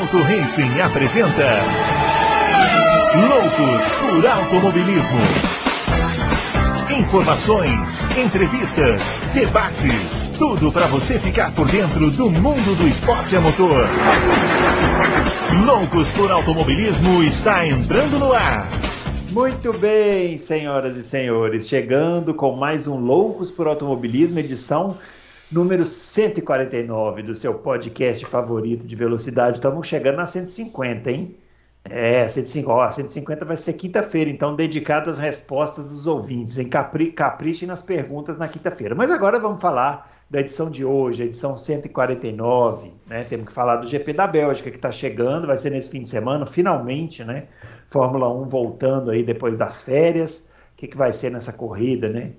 Auto Racing apresenta Loucos por Automobilismo. Informações, entrevistas, debates, tudo para você ficar por dentro do mundo do esporte a motor. Loucos por Automobilismo está entrando no ar. Muito bem, senhoras e senhores, chegando com mais um Loucos por Automobilismo, edição número 149 do seu podcast favorito de velocidade. Estamos chegando na 150, hein? É, 150, ó, 150 vai ser quinta-feira, então dedicado às respostas dos ouvintes, em Capri, caprichem nas perguntas na quinta-feira. Mas agora vamos falar da edição de hoje, a edição 149, né? Temos que falar do GP da Bélgica que está chegando, vai ser nesse fim de semana, finalmente, né? Fórmula 1 voltando aí depois das férias. O que, que vai ser nessa corrida, né?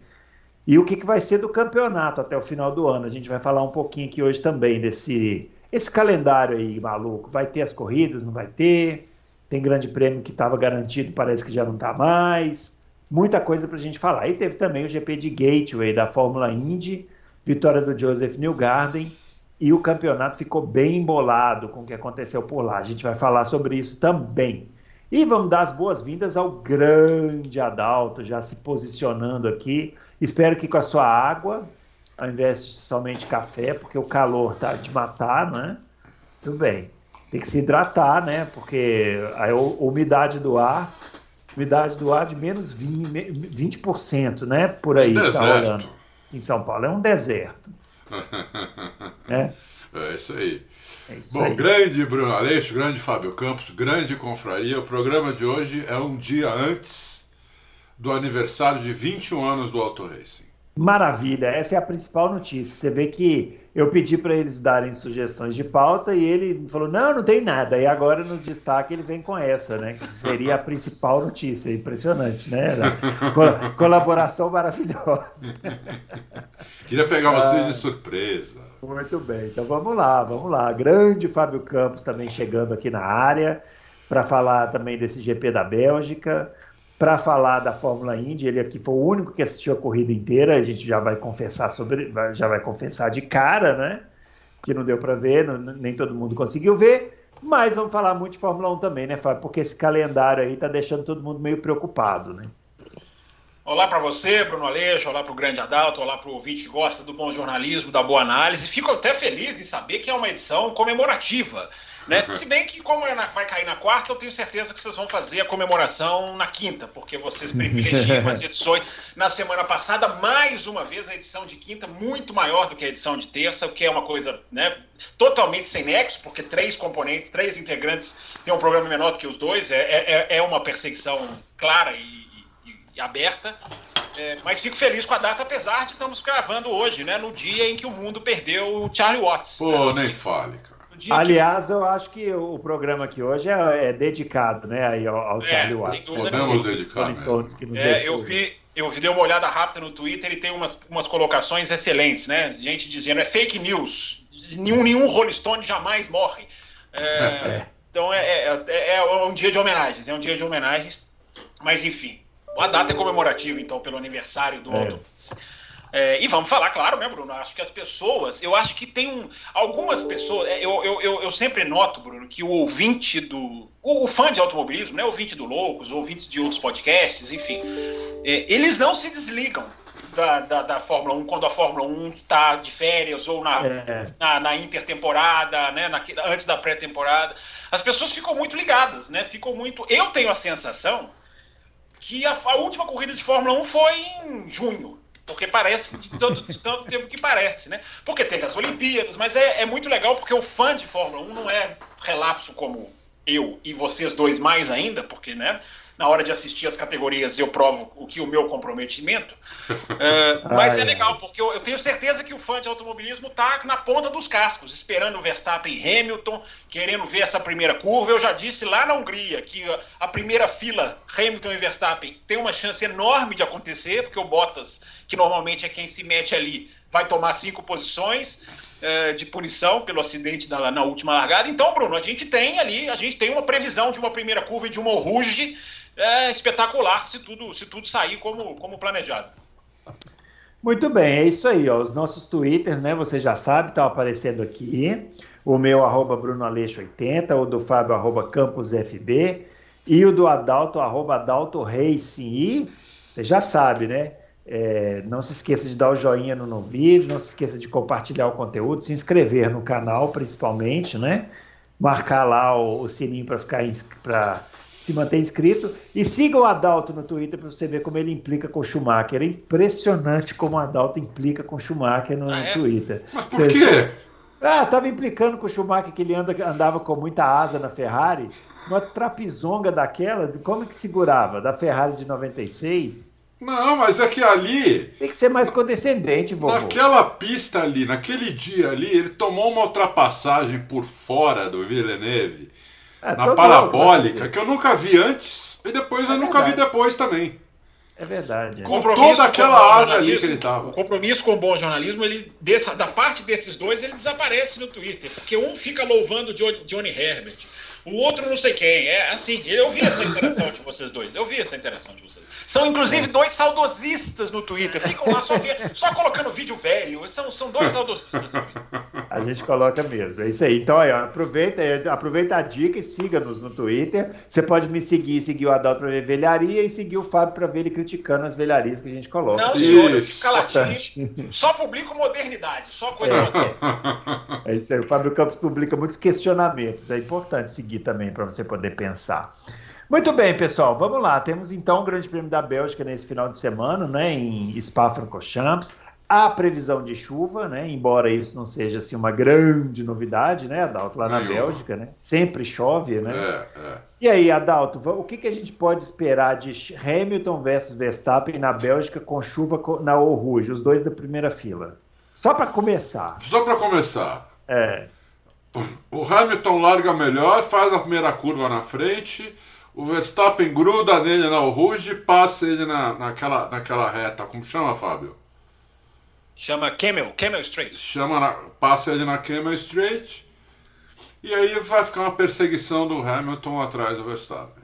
E o que, que vai ser do campeonato até o final do ano. A gente vai falar um pouquinho aqui hoje também desse esse calendário aí maluco. Vai ter as corridas, não vai ter? Tem grande prêmio que estava garantido, parece que já não está mais. Muita coisa para a gente falar. E teve também o GP de Gateway da Fórmula Indy, vitória do Joseph Newgarden. E o campeonato ficou bem embolado com o que aconteceu por lá. A gente vai falar sobre isso também. E vamos dar as boas-vindas ao grande Adalto, já se posicionando aqui Espero que com a sua água, ao invés de somente café, porque o calor tá de matar, né? Tudo bem. Tem que se hidratar, né? Porque a umidade do ar, umidade do ar de menos 20%, 20% né? Por aí um tá rolando. Em São Paulo. É um deserto. é. É isso aí. É isso Bom, aí. grande Bruno Aleixo, grande Fábio Campos, grande confraria. O programa de hoje é um dia antes do aniversário de 21 anos do Auto Racing. Maravilha, essa é a principal notícia. Você vê que eu pedi para eles darem sugestões de pauta e ele falou: não, não tem nada. E agora no destaque ele vem com essa, né? Que seria a principal notícia. Impressionante, né? Col colaboração maravilhosa. Queria pegar vocês ah, de surpresa. Muito bem, então vamos lá, vamos lá. Grande Fábio Campos também chegando aqui na área para falar também desse GP da Bélgica para falar da Fórmula Indy. Ele aqui foi o único que assistiu a corrida inteira. A gente já vai confessar sobre, já vai confessar de cara, né? Que não deu para ver, não, nem todo mundo conseguiu ver. Mas vamos falar muito de Fórmula 1 também, né, Fábio? Porque esse calendário aí tá deixando todo mundo meio preocupado, né? Olá para você, Bruno Aleixo, olá para o Grande Adalto, olá para o ouvinte que gosta do bom jornalismo, da boa análise. Fico até feliz em saber que é uma edição comemorativa. Né? Se bem que, como é vai cair na quarta, eu tenho certeza que vocês vão fazer a comemoração na quinta, porque vocês privilegiam as edições. Na semana passada, mais uma vez, a edição de quinta muito maior do que a edição de terça, o que é uma coisa né, totalmente sem nexo, porque três componentes, três integrantes têm um programa menor do que os dois, é, é, é uma perseguição clara e aberta. É, mas fico feliz com a data, apesar de estamos gravando hoje, né? No dia em que o mundo perdeu o Charlie Watts. Pô, né? nem fale, cara. Aliás, que... eu acho que o programa aqui hoje é, é dedicado, né, aí ao, ao é, Charlie Watts. Podemos dedicar. Né? que nos é, eu vi, eu dei uma olhada rápida no Twitter e tem umas, umas colocações excelentes, né? Gente dizendo é fake news, nenhum, nenhum Rolling Stone jamais morre. É, é. então é, é, é, é, um dia de homenagens, é um dia de homenagens. Mas enfim, a data é comemorativa, então, pelo aniversário do é. É, e vamos falar, claro, né, Bruno? Acho que as pessoas, eu acho que tem um, algumas pessoas, é, eu, eu, eu, eu sempre noto, Bruno, que o ouvinte do. O, o, fã de automobilismo, né? Ouvinte do Loucos, ouvintes de outros podcasts, enfim, é, eles não se desligam da, da, da, Fórmula 1 quando a Fórmula 1 está de férias ou na, é. na, na, intertemporada, né, na, antes da pré-temporada. As pessoas ficam muito ligadas, né? Ficam muito. Eu tenho a sensação que a, a última corrida de Fórmula 1 foi em junho. Porque parece de tanto, de tanto tempo que parece, né? Porque tem as Olimpíadas, mas é, é muito legal porque o fã de Fórmula 1 não é relapso como eu e vocês dois mais ainda, porque, né? na hora de assistir as categorias eu provo o que o meu comprometimento. Uh, mas é legal, porque eu, eu, tenho certeza que o fã de automobilismo está na ponta dos cascos, esperando o Verstappen e Hamilton, querendo ver essa primeira curva. Eu já disse lá na Hungria que a, a primeira fila, Hamilton e Verstappen, tem uma chance enorme de acontecer, porque o Bottas, que normalmente é quem se mete ali, vai tomar cinco posições uh, de punição pelo acidente da, na última largada. Então, Bruno, a gente tem ali, a gente tem uma previsão de uma primeira curva e de uma Rouge é espetacular se tudo, se tudo sair como, como planejado. Muito bem, é isso aí, ó. Os nossos twitters, né? Você já sabe, estão aparecendo aqui. O meu, arroba BrunoAleixo80, o do Fábio, arroba CampusFB, e o do Adalto, arroba Adalto Racing. E você já sabe, né? É, não se esqueça de dar o joinha no, no vídeo, não se esqueça de compartilhar o conteúdo, se inscrever no canal, principalmente, né? Marcar lá o, o sininho para ficar para se manter inscrito. E siga o Adalto no Twitter para você ver como ele implica com o Schumacher. É impressionante como o Adalto implica com o Schumacher no, ah, é? Twitter. Mas por você quê? Ah, tava implicando com o Schumacher que ele anda, andava com muita asa na Ferrari. Uma trapizonga daquela, como que segurava? Da Ferrari de 96? Não, mas é que ali. Tem que ser mais condescendente, vovô. Naquela pista ali, naquele dia ali, ele tomou uma ultrapassagem por fora do Villeneuve é, na parabólica, que eu nunca vi antes e depois é eu nunca vi depois também. É verdade. É. Com toda aquela asa ali que ele tava. O compromisso com o bom jornalismo, ele, dessa, da parte desses dois, ele desaparece no Twitter. Porque um fica louvando Johnny Herbert, o outro não sei quem. É assim, eu vi essa interação de vocês dois. Eu vi essa interação de vocês. São inclusive dois saudosistas no Twitter. Ficam lá só, só colocando vídeo velho. São, são dois saudosistas no Twitter. A gente coloca mesmo. É isso aí. Então, aí, ó, aproveita, aproveita a dica e siga-nos no Twitter. Você pode me seguir, seguir o Adalto para ver velharia e seguir o Fábio para ver ele criticando as velharias que a gente coloca. Não, senhor, fica latinho. Só publico modernidade, só coisa é. moderna. É isso aí. O Fábio Campos publica muitos questionamentos. É importante seguir seguir também para você poder pensar. Muito bem, pessoal, vamos lá. Temos então o Grande Prêmio da Bélgica nesse final de semana, né, em Spa-Francorchamps. A previsão de chuva, né, embora isso não seja assim uma grande novidade, né, Adalto, lá na Bélgica, né? Sempre chove, né? É, é. E aí, Adalto, o que, que a gente pode esperar de Hamilton versus Verstappen na Bélgica com chuva na Rouge, os dois da primeira fila? Só para começar. Só para começar. É. O Hamilton larga melhor, faz a primeira curva na frente. O Verstappen gruda nele na Rouge, passa ele na, naquela, naquela reta. Como chama, Fábio? Chama Camel, Camel Straight. Chama na, passa ele na Camel Straight. E aí vai ficar uma perseguição do Hamilton atrás do Verstappen.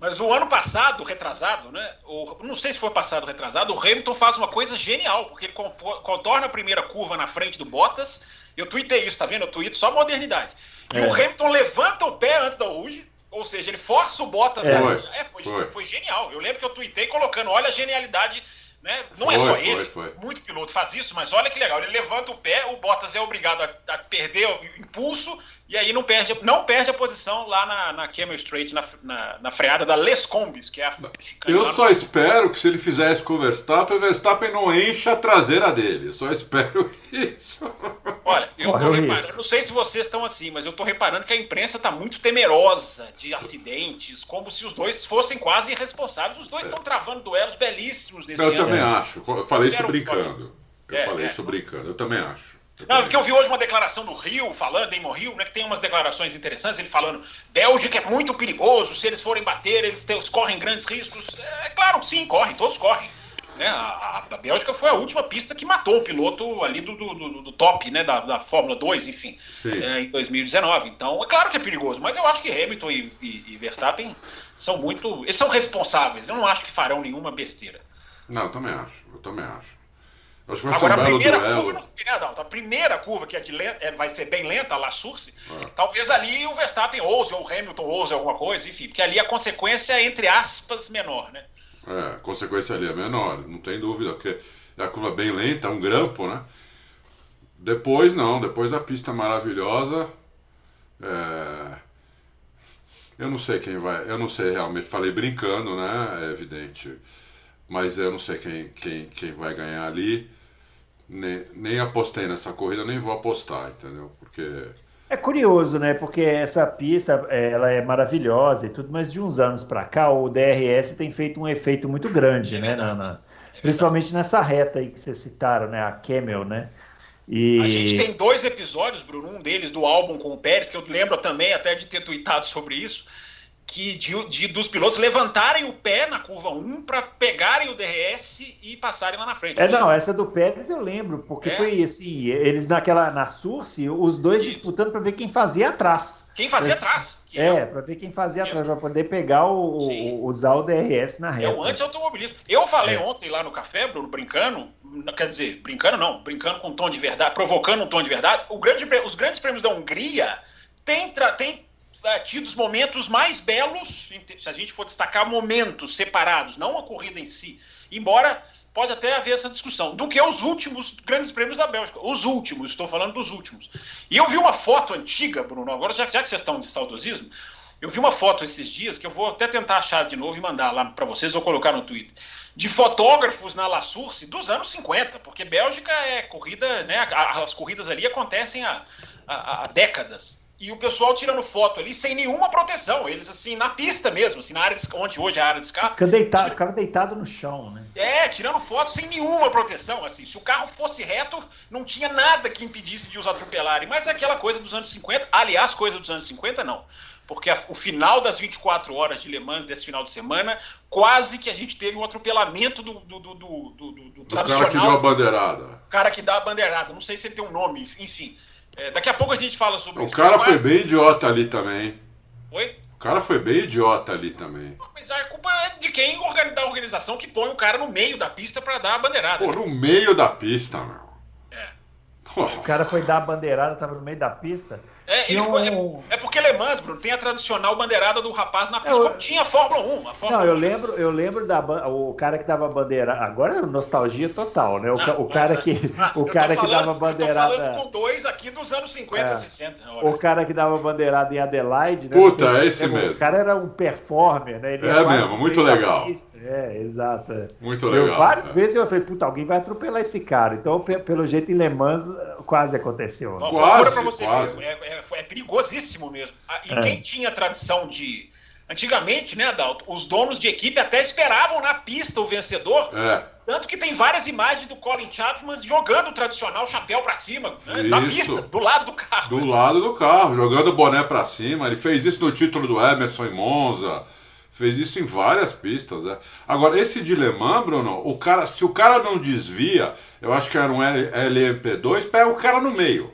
Mas o ano passado, retrasado, né? O, não sei se foi passado retrasado, o Hamilton faz uma coisa genial, porque ele contorna a primeira curva na frente do Bottas eu tuitei isso, tá vendo? Eu tuito só modernidade. E é. o Hamilton levanta o pé antes da Ruge, ou seja, ele força o Bottas. É. A... é foi, foi. foi, genial. Eu lembro que eu tuitei colocando, olha a genialidade. Né? Não foi, é só ele, muito piloto faz isso, mas olha que legal. Ele levanta o pé, o Bottas é obrigado a, a perder o impulso e aí não perde, não perde a posição lá na, na Camel Straight, na, na, na freada da Les Combis, que é a. Eu só espero que se ele fizer isso com o Verstappen, o Verstappen não encha a traseira dele. Eu só espero isso. Olha, eu tô reparando, não sei se vocês estão assim, mas eu tô reparando que a imprensa tá muito temerosa de acidentes, como se os dois fossem quase irresponsáveis. Os dois estão travando duelos belíssimos nesse eu ano. Eu também acho. Eu falei isso brincando. Eu é, falei é. isso brincando. Eu também acho. Não, porque eu vi hoje uma declaração do Rio falando, Damon Rio, né, que tem umas declarações interessantes, ele falando, Bélgica é muito perigoso, se eles forem bater, eles, eles correm grandes riscos. É claro que sim, correm, todos correm. Né? A, a, Bélgica foi a última pista que matou o piloto ali do, do, do, do top, né, da, da Fórmula 2, enfim, é, em 2019. Então, é claro que é perigoso, mas eu acho que Hamilton e, e, e Verstappen são muito. Eles são responsáveis, eu não acho que farão nenhuma besteira. Não, eu também acho, eu também acho. Acho que vai Agora, ser um a primeira duelo. curva, não sei, Adalto, a primeira curva, que é de lenta, é, vai ser bem lenta, a La Source, é. talvez ali o Verstappen ouse, ou o Hamilton ouse alguma coisa, enfim, porque ali a consequência é, entre aspas, menor, né? É, a consequência ali é menor, não tem dúvida, porque é a curva bem lenta, é um grampo, né? Depois não, depois a pista maravilhosa. É... Eu não sei quem vai, eu não sei realmente, falei brincando, né? É evidente. Mas eu não sei quem, quem, quem vai ganhar ali nem, nem apostei nessa corrida, nem vou apostar, entendeu? Porque. É curioso, né? Porque essa pista ela é maravilhosa e tudo, mas de uns anos para cá o DRS tem feito um efeito muito grande, é né? Na, na, é principalmente nessa reta aí que vocês citaram, né? A Camel, né? E... A gente tem dois episódios, Bruno, um deles do álbum com o Pérez, que eu lembro também até de ter tweetado sobre isso, que de, de, dos pilotos levantarem o pé na curva 1 para pegarem o DRS e passarem lá na frente. É, não, essa do Pérez eu lembro, porque é. foi assim, eles naquela na Surce, os dois Isso. disputando para ver quem fazia atrás. Quem fazia atrás. Que é, é para ver quem fazia atrás, para poder pegar o, o, usar o DRS na reta. É o anti-automobilismo. Eu falei é. ontem lá no café, Bruno, brincando, quer dizer, brincando não, brincando com um tom de verdade, provocando um tom de verdade, grande, os grandes prêmios da Hungria têm, tem é, tido os momentos mais belos, se a gente for destacar momentos separados, não a corrida em si, embora pode até haver essa discussão, do que os últimos grandes prêmios da Bélgica. Os últimos, estou falando dos últimos. E eu vi uma foto antiga, Bruno, agora já, já que vocês estão de saudosismo, eu vi uma foto esses dias, que eu vou até tentar achar de novo e mandar lá para vocês ou colocar no Twitter, de fotógrafos na La Source dos anos 50, porque Bélgica é corrida, né, as corridas ali acontecem há, há, há décadas e o pessoal tirando foto ali sem nenhuma proteção. Eles, assim, na pista mesmo, assim, na área de, onde hoje é a área de escape. Fica deitado, ficava deitado no chão, né? É, tirando foto sem nenhuma proteção. Assim, se o carro fosse reto, não tinha nada que impedisse de os atropelarem. Mas é aquela coisa dos anos 50. Aliás, coisa dos anos 50, não. Porque a, o final das 24 horas de Le Mans desse final de semana, quase que a gente teve um atropelamento do, do, do, do, do, do tradicional. cara que deu a bandeirada. O cara que dá a bandeirada. Não sei se ele tem um nome, enfim. É, daqui a pouco a gente fala sobre o isso. O cara foi bem idiota ali também. Oi? O cara foi bem idiota ali também. Mas a culpa é de quem da organização que põe o cara no meio da pista para dar a bandeirada. Pô, no meio da pista, meu. É. O cara foi dar a bandeirada, tava no meio da pista. É, ele foi, um... é, é, porque Le Mans, Bruno, tem a tradicional bandeirada do rapaz na pista, eu, como tinha a Fórmula 1. A Fórmula não, eu lembro, eu lembro da o cara que dava bandeira. Agora é nostalgia total, né? O, não, o cara que, o cara que dava bandeirada. Eu tô falando com dois aqui dos anos 50, é, 60. O cara que dava bandeirada em Adelaide, né? Puta, é esse mesmo. O cara era um performer, né? Ele é mesmo, muito legal. É, exato. Muito legal. Eu, várias é. vezes eu falei, puta, alguém vai atropelar esse cara. Então, pelo jeito, em Le Mans quase aconteceu. Né? Quase, pra você quase. Ver, é, é, é perigosíssimo mesmo. Ah, e é. quem tinha tradição de. Antigamente, né, Adalto? Os donos de equipe até esperavam na pista o vencedor. É. Tanto que tem várias imagens do Colin Chapman jogando o tradicional chapéu para cima, né, na pista, do lado do carro. Do lado do carro, jogando o boné para cima. Ele fez isso no título do Emerson em Monza. Fez isso em várias pistas. Né? Agora, esse de Le Mans, Bruno, o cara, se o cara não desvia, eu acho que era um LMP2, pega o cara no meio.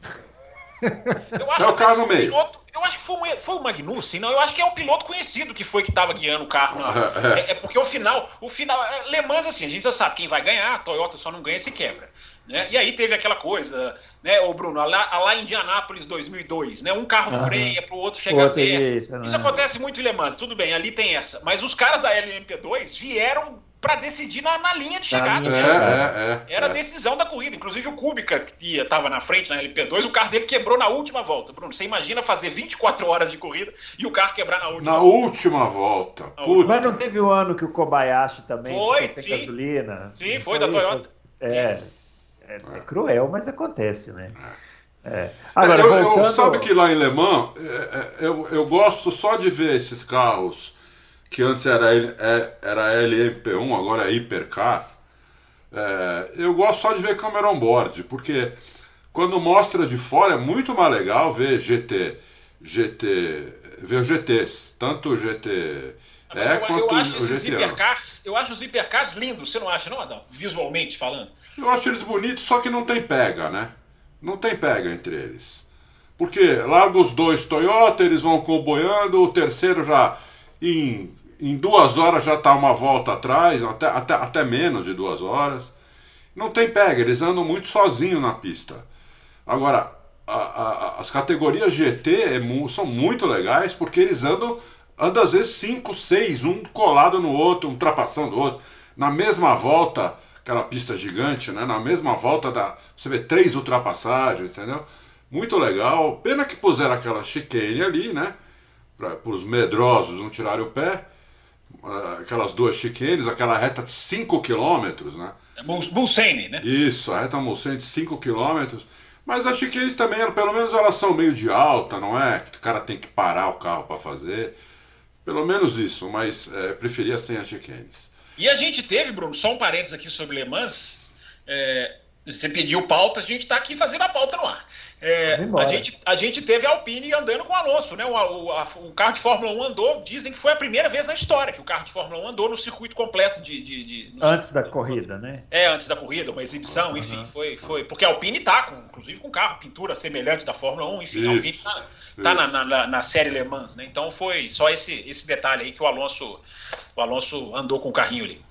Eu acho é o cara no meio. Piloto, eu acho que foi, foi o Magnussen, não. Eu acho que é o piloto conhecido que foi que estava guiando o carro. É, é. é, porque o final, o final, é, Le Mans assim, a gente já sabe quem vai ganhar. A Toyota só não ganha se quebra. Né? E aí teve aquela coisa, né, o Bruno, lá, lá em Indianápolis 2002, né? Um carro uhum. freia para o outro chegar outro perto. Isso acontece muito em Le Mans, tudo bem, ali tem essa. Mas os caras da LMP2 vieram para decidir na, na, linha de chegada. É, é, é, Era a é. decisão da corrida. Inclusive o Kubica, que estava na frente na LP2, o carro dele quebrou na última volta. Bruno, você imagina fazer 24 horas de corrida e o carro quebrar na última na volta. última volta. Mas não teve o um ano que o Kobayashi também foi, sim. gasolina? Sim, foi, foi da Toyota. É, é, é, cruel, mas acontece, né? É. Agora, eu, voltando... eu, sabe que lá em Le Mans, eu, eu gosto só de ver esses carros que antes era, é, era LMP1, agora é Hipercar, é, eu gosto só de ver câmera on-board, porque quando mostra de fora é muito mais legal ver GT, GT, ver os GTs, tanto o GT é, eu, eu acho esses hipercars, eu acho os hipercars lindos, você não acha, não, Adão? Visualmente falando. Eu acho eles bonitos, só que não tem pega, né? Não tem pega entre eles. Porque larga os dois Toyota, eles vão comboiando, o terceiro já em em duas horas já está uma volta atrás, até, até, até menos de duas horas. Não tem pega, eles andam muito sozinhos na pista. Agora, a, a, as categorias GT é, são muito legais porque eles andam, andam às vezes 5, 6, um colado no outro, um ultrapassando o outro. Na mesma volta, aquela pista gigante, né? na mesma volta da, você vê três ultrapassagens, entendeu? Muito legal. Pena que puseram aquela chicane ali, né? Para os medrosos não tirarem o pé aquelas duas chicanes, aquela reta de 5 km, né? É Mulsanne, né? Isso, a reta Mulsanne de 5 km. Mas as chicanes também, pelo menos elas são meio de alta, não é? Que o cara tem que parar o carro para fazer. Pelo menos isso, mas é, preferia sem as chicanes. E a gente teve, Bruno, só um parênteses aqui sobre Le Mans. É, você pediu pauta, a gente está aqui fazendo a pauta no ar. É, a, gente, a gente teve a Alpine andando com o Alonso, né? O, o, a, o, carro de Fórmula 1 andou, dizem que foi a primeira vez na história que o carro de Fórmula 1 andou no circuito completo de. de, de antes da corrida, né? É, antes da corrida, uma exibição, uhum. enfim, foi, foi. Porque a Alpine tá, com, inclusive, com carro, pintura semelhante da Fórmula 1, enfim, Isso. a Alpine tá, tá na, na, na, série Le Mans, né? Então foi só esse, esse detalhe aí que o Alonso, o Alonso andou com o carrinho ali.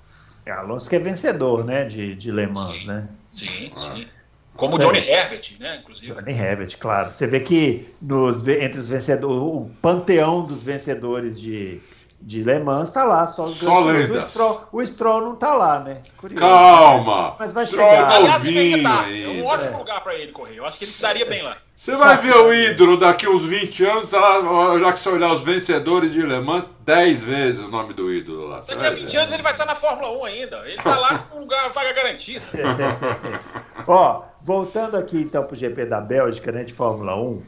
É, Alonso que é vencedor, né, de, de Le Mans, sim, né? Sim, sim. Como o Johnny Herbert, né? Inclusive. Johnny Herbert, claro. Você vê que nos, entre os vencedores, o panteão dos vencedores de, de Le Mans está lá, só os Só lendas. O Stroll, o Stroll não está lá, né? Curioso. Calma! Mas vai Stroll chegar. É Aliás, ele tá. É um ótimo é. lugar para ele correr. Eu acho que ele daria bem lá. Você vai ver o ídolo daqui uns 20 anos, já que você olhar os vencedores de Le Mans, 10 vezes o nome do ídolo lá. Daqui a 20 anos ele vai estar na Fórmula 1 ainda. Ele está lá com um lugar, vaga garantida. Ó, voltando aqui então para o GP da Bélgica, né, de Fórmula 1,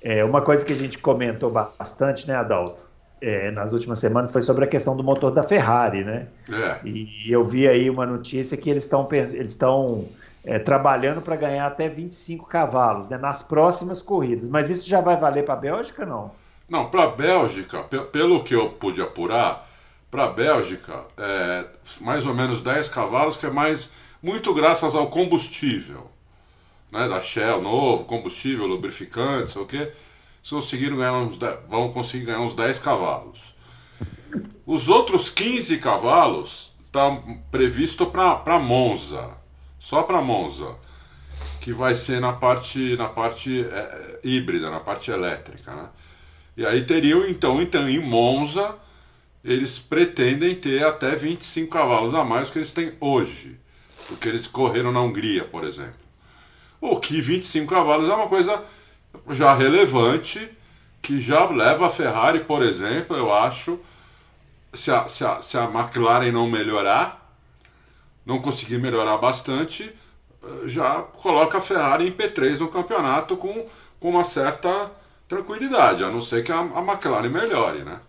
é, uma coisa que a gente comentou bastante, né, Adalto? É, nas últimas semanas foi sobre a questão do motor da Ferrari, né? É. E eu vi aí uma notícia que eles estão eles estão é, trabalhando para ganhar até 25 cavalos né, nas próximas corridas. Mas isso já vai valer para a Bélgica, não? Não, para a Bélgica, pelo que eu pude apurar, para a Bélgica, é mais ou menos 10 cavalos, que é mais muito graças ao combustível. Né, da Shell novo, combustível, lubrificante, sei o quê. Se conseguiram ganhar uns 10, vão conseguir ganhar uns 10 cavalos. Os outros 15 cavalos está previsto para Monza só para Monza, que vai ser na parte, na parte é, é, híbrida, na parte elétrica. Né? E aí teriam, então, então, em Monza, eles pretendem ter até 25 cavalos a mais do que eles têm hoje, do que eles correram na Hungria, por exemplo. O que 25 cavalos é uma coisa já relevante, que já leva a Ferrari, por exemplo, eu acho, se a, se a, se a McLaren não melhorar, não conseguir melhorar bastante, eh, já coloca a Ferrari em P3 no campeonato com, com uma certa tranquilidade, a não ser que a, a McLaren melhore, né?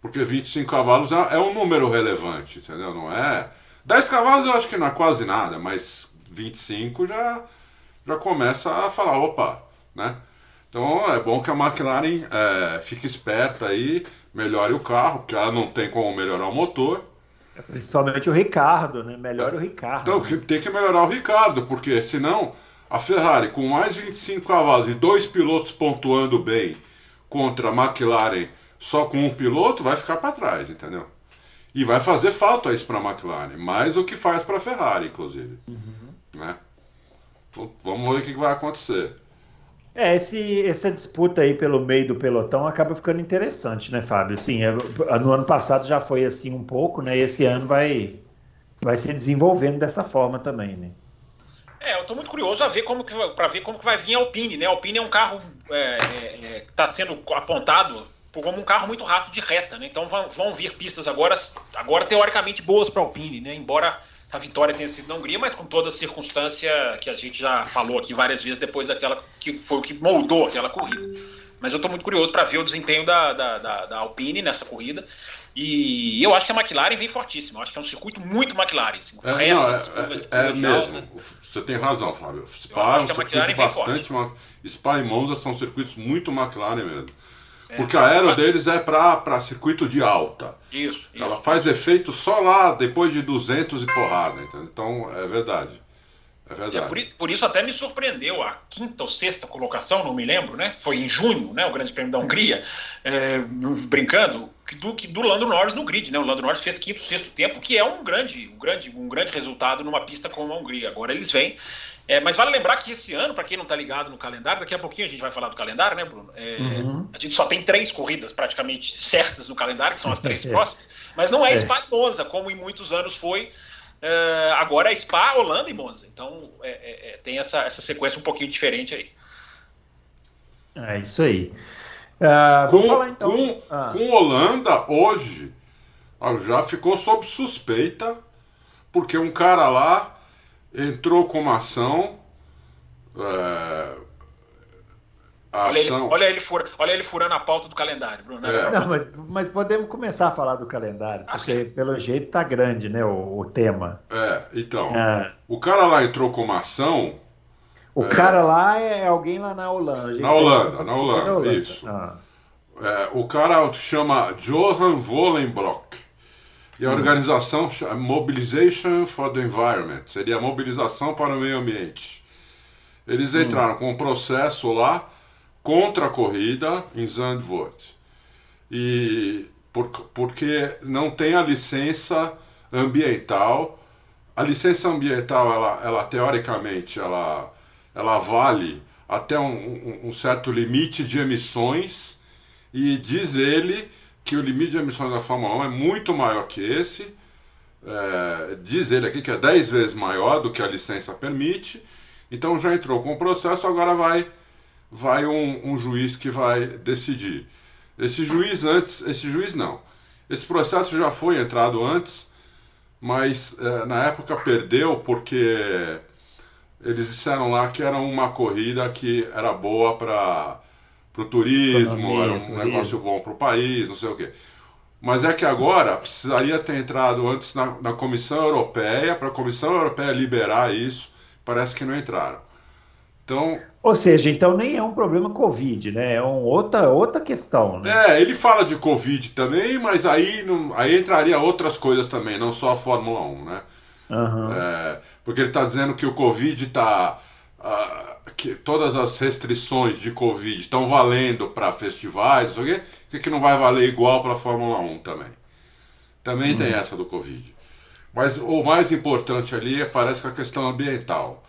Porque 25 cavalos é, é um número relevante, entendeu? Não é. 10 cavalos eu acho que não é quase nada, mas 25 já, já começa a falar, opa, né? Então é bom que a McLaren é, fique esperta aí, melhore o carro, porque ela não tem como melhorar o motor. Principalmente o Ricardo, né? Melhora o Ricardo. Então, né? tem que melhorar o Ricardo, porque senão a Ferrari com mais 25 cavalos e dois pilotos pontuando bem contra a McLaren só com um piloto vai ficar para trás, entendeu? E vai fazer falta isso para a McLaren, mais do que faz para a Ferrari, inclusive. Uhum. Né? Então, vamos ver o que vai acontecer. É, esse, essa disputa aí pelo meio do pelotão acaba ficando interessante, né, Fábio? Sim, é, no ano passado já foi assim um pouco, né? E esse ano vai, vai se desenvolvendo dessa forma também, né? É, eu estou muito curioso para ver como que vai vir a Alpine, né? A Alpine é um carro é, é, é está sendo apontado como um carro muito rápido de reta, né? Então vão, vão vir pistas agora, agora teoricamente boas para a Alpine, né? Embora a vitória tenha sido na Hungria, mas com toda a circunstância que a gente já falou aqui várias vezes depois daquela que foi o que moldou aquela corrida. Mas eu estou muito curioso para ver o desempenho da, da, da, da, Alpine nessa corrida. E eu acho que a McLaren vem fortíssima. Eu acho que é um circuito muito McLaren. Assim, é, retas, não, é, é, é mesmo. Alta. Você tem razão, Fábio. Spa é um circuito bastante. Spa e Monza são circuitos muito McLaren mesmo. É. Porque a aero deles é para circuito de alta. Isso. Ela isso. faz efeito só lá depois de 200 e porrada. Entendeu? Então é verdade. É verdade. É, por, por, isso até me surpreendeu a quinta ou sexta colocação, não me lembro, né? Foi em junho, né? O Grande Prêmio da Hungria, é, brincando, do, do Lando Norris no grid, né? O Lando Norris fez quinto, sexto tempo, que é um grande, um grande, um grande resultado numa pista como a Hungria. Agora eles vêm é, mas vale lembrar que esse ano, para quem não está ligado no calendário, daqui a pouquinho a gente vai falar do calendário, né, Bruno? É, uhum. A gente só tem três corridas praticamente certas no calendário, que são as três próximas, mas não é, é. Spa e Monza, como em muitos anos foi. É, agora é Spa, Holanda e Monza. Então é, é, é, tem essa, essa sequência um pouquinho diferente aí. É isso aí. Uh, com, falar, então. com, ah. com Holanda, hoje, já ficou sob suspeita, porque um cara lá entrou com uma ação. É, olha, ação... Ele, olha, ele fura, olha ele furando a pauta do calendário, Bruno. Né? É. Não, mas, mas podemos começar a falar do calendário, ah, porque sim. pelo jeito tá grande, né, o, o tema. É, então. É. O cara lá entrou com uma ação. O é, cara lá é alguém lá na Holanda. Na Holanda, na Holanda, na Holanda, isso. Ah. É, o cara chama Johan Vollenbrock. E a organização Mobilization for the Environment. Seria a mobilização para o meio ambiente. Eles hum. entraram hum. com um processo lá contra a corrida em Zandvoort. E por, porque não tem a licença ambiental. A licença ambiental, ela, ela teoricamente, ela, ela vale até um, um, um certo limite de emissões e diz ele que o limite de emissões da Fórmula 1 é muito maior que esse. É, diz ele aqui que é 10 vezes maior do que a licença permite. Então já entrou com o processo, agora vai, vai um, um juiz que vai decidir. Esse juiz antes, esse juiz não. Esse processo já foi entrado antes, mas é, na época perdeu porque eles disseram lá que era uma corrida que era boa para o turismo, Economia, era um turismo. negócio bom para o país, não sei o quê. Mas é que agora precisaria ter entrado antes na, na Comissão Europeia, para a Comissão Europeia liberar isso, parece que não entraram. Então, Ou seja, então nem é um problema Covid, né? É uma outra, outra questão. Né? É, ele fala de Covid também, mas aí, não, aí entraria outras coisas também, não só a Fórmula 1, né? Uhum. É, porque ele está dizendo que o Covid está. Uh, que todas as restrições de Covid estão valendo para festivais, não sei o quê, que, que não vai valer igual para a Fórmula 1 também. Também uhum. tem essa do Covid. Mas o mais importante ali é, parece que a questão ambiental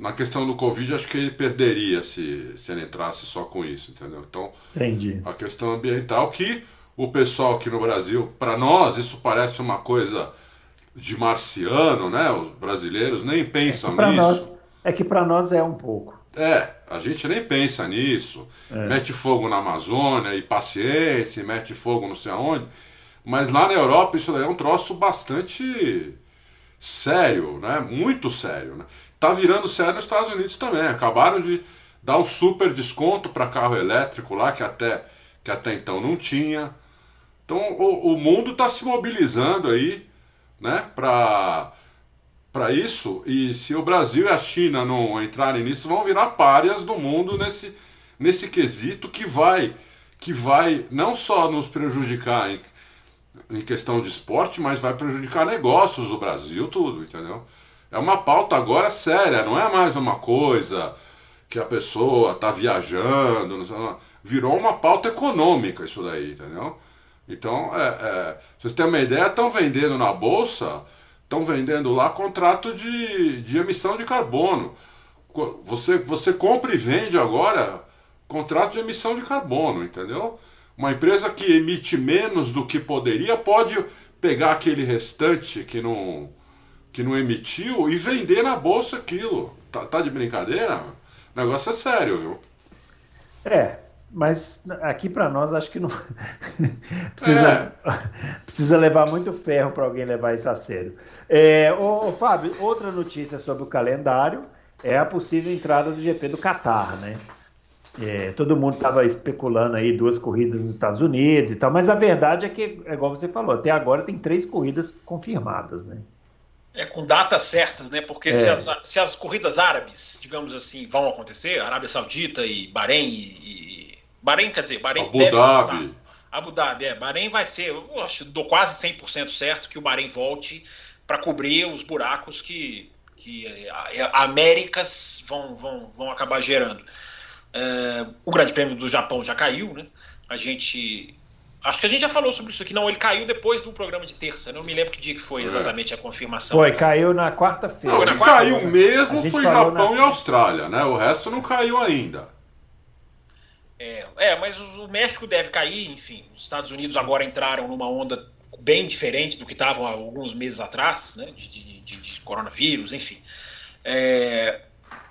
na questão do Covid, acho que ele perderia se, se ele entrasse só com isso, entendeu? Então, Entendi. a questão ambiental, que o pessoal aqui no Brasil, para nós, isso parece uma coisa de marciano, né? Os brasileiros nem pensam é nisso. Nós, é que para nós é um pouco. É, a gente nem pensa nisso. É. Mete fogo na Amazônia e paciência, mete fogo não sei aonde. Mas lá na Europa isso daí é um troço bastante sério, né? Muito sério, né? Tá virando sério nos Estados Unidos também. Acabaram de dar um super desconto para carro elétrico lá, que até, que até então não tinha. Então o, o mundo está se mobilizando aí né, para isso. E se o Brasil e a China não entrarem nisso, vão virar párias do mundo nesse, nesse quesito que vai, que vai não só nos prejudicar em, em questão de esporte, mas vai prejudicar negócios do Brasil, tudo, entendeu? É uma pauta agora séria, não é mais uma coisa que a pessoa está viajando, não sei, virou uma pauta econômica isso daí, entendeu? Então, é, é, vocês têm uma ideia, estão vendendo na bolsa, estão vendendo lá contrato de, de emissão de carbono. Você, você compra e vende agora contrato de emissão de carbono, entendeu? Uma empresa que emite menos do que poderia pode pegar aquele restante que não que não emitiu e vender na bolsa aquilo. Tá, tá de brincadeira? O negócio é sério, viu? É, mas aqui para nós acho que não precisa, é. precisa levar muito ferro para alguém levar isso a sério. É, ô, Fábio, outra notícia sobre o calendário é a possível entrada do GP do Catar, né? É, todo mundo estava especulando aí duas corridas nos Estados Unidos e tal, mas a verdade é que, é igual você falou, até agora tem três corridas confirmadas, né? É, com datas certas, né? Porque é. se, as, se, as, corridas árabes, digamos assim, vão acontecer, Arábia Saudita e Bahrein e, e Bahrein, quer dizer, Bahrein Abu deve Dhabi. Voltar. Abu Dhabi, é. Bahrein vai ser, eu acho, dou quase 100% certo que o Bahrein volte para cobrir os buracos que, que a, Américas vão, vão, vão acabar gerando. É, o Grande Prêmio do Japão já caiu, né? A gente Acho que a gente já falou sobre isso aqui. Não, ele caiu depois do programa de terça. Não me lembro que dia que foi é. exatamente a confirmação. Foi, caiu na quarta-feira. Não, o que caiu mesmo foi Japão na... e Austrália, né? O resto não caiu ainda. É, é, mas o México deve cair, enfim. Os Estados Unidos agora entraram numa onda bem diferente do que estavam alguns meses atrás, né? De, de, de, de coronavírus, enfim. É,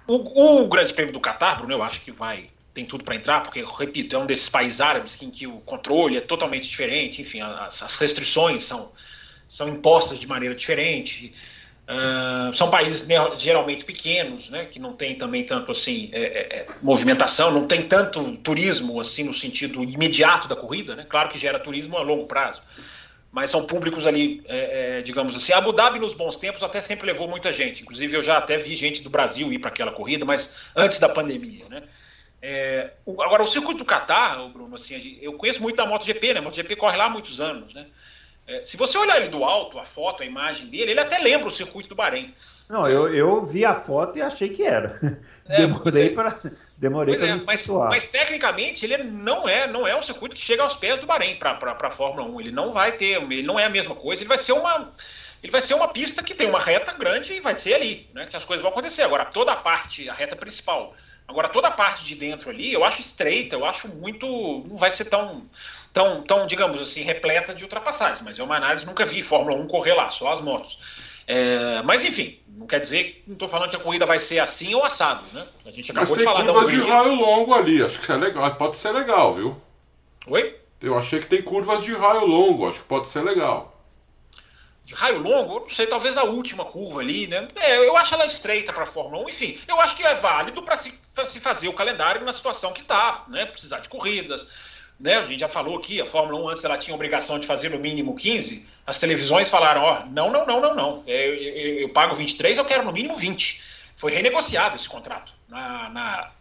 o, o Grande Prêmio do Catar, Bruno, eu acho que vai tem tudo para entrar, porque, repito, é um desses países árabes em que o controle é totalmente diferente, enfim, as, as restrições são, são impostas de maneira diferente. Uh, são países geralmente pequenos, né, que não tem também tanto assim é, é, é, movimentação, não tem tanto turismo assim no sentido imediato da corrida, né? Claro que gera turismo a longo prazo, mas são públicos ali, é, é, digamos assim. Abu Dhabi, nos bons tempos, até sempre levou muita gente. Inclusive, eu já até vi gente do Brasil ir para aquela corrida, mas antes da pandemia, né? É, o, agora, o circuito do Qatar, Bruno, assim, eu conheço muito da MotoGP, né? A MotoGP corre lá há muitos anos, né? É, se você olhar ele do alto, a foto, a imagem dele, ele até lembra o circuito do Bahrein. Não, eu, eu vi a foto e achei que era. É, Demorei para Demorei para é, me mas, mas, tecnicamente ele não é não é um circuito que chega aos pés do Bahrein para a Fórmula 1. Ele não vai ter, ele não é a mesma coisa. Ele vai ser uma ele vai ser uma pista que tem uma reta grande e vai ser ali, né? Que as coisas vão acontecer. Agora toda a parte, a reta principal. Agora toda a parte de dentro ali, eu acho estreita, eu acho muito, não vai ser tão tão, tão digamos assim, repleta de ultrapassagens. Mas é uma análise nunca vi Fórmula 1 correr lá, só as motos. É, mas enfim, não quer dizer que não estou falando que a corrida vai ser assim ou assado, né? A gente acabou mas de falar da curvas de raio longo ali, acho que é legal, pode ser legal, viu? Oi? Eu achei que tem curvas de raio longo, acho que pode ser legal. De raio longo, eu não sei, talvez a última curva ali, né? É, eu acho ela estreita para a Fórmula 1, enfim, eu acho que é válido para se, se fazer o calendário na situação que está, né? Precisar de corridas, né, a gente já falou aqui, a Fórmula 1 antes ela tinha obrigação de fazer no mínimo 15, as televisões falaram, ó, não, não, não, não, não, é, eu, eu, eu pago 23, eu quero no mínimo 20. Foi renegociado esse contrato na, na,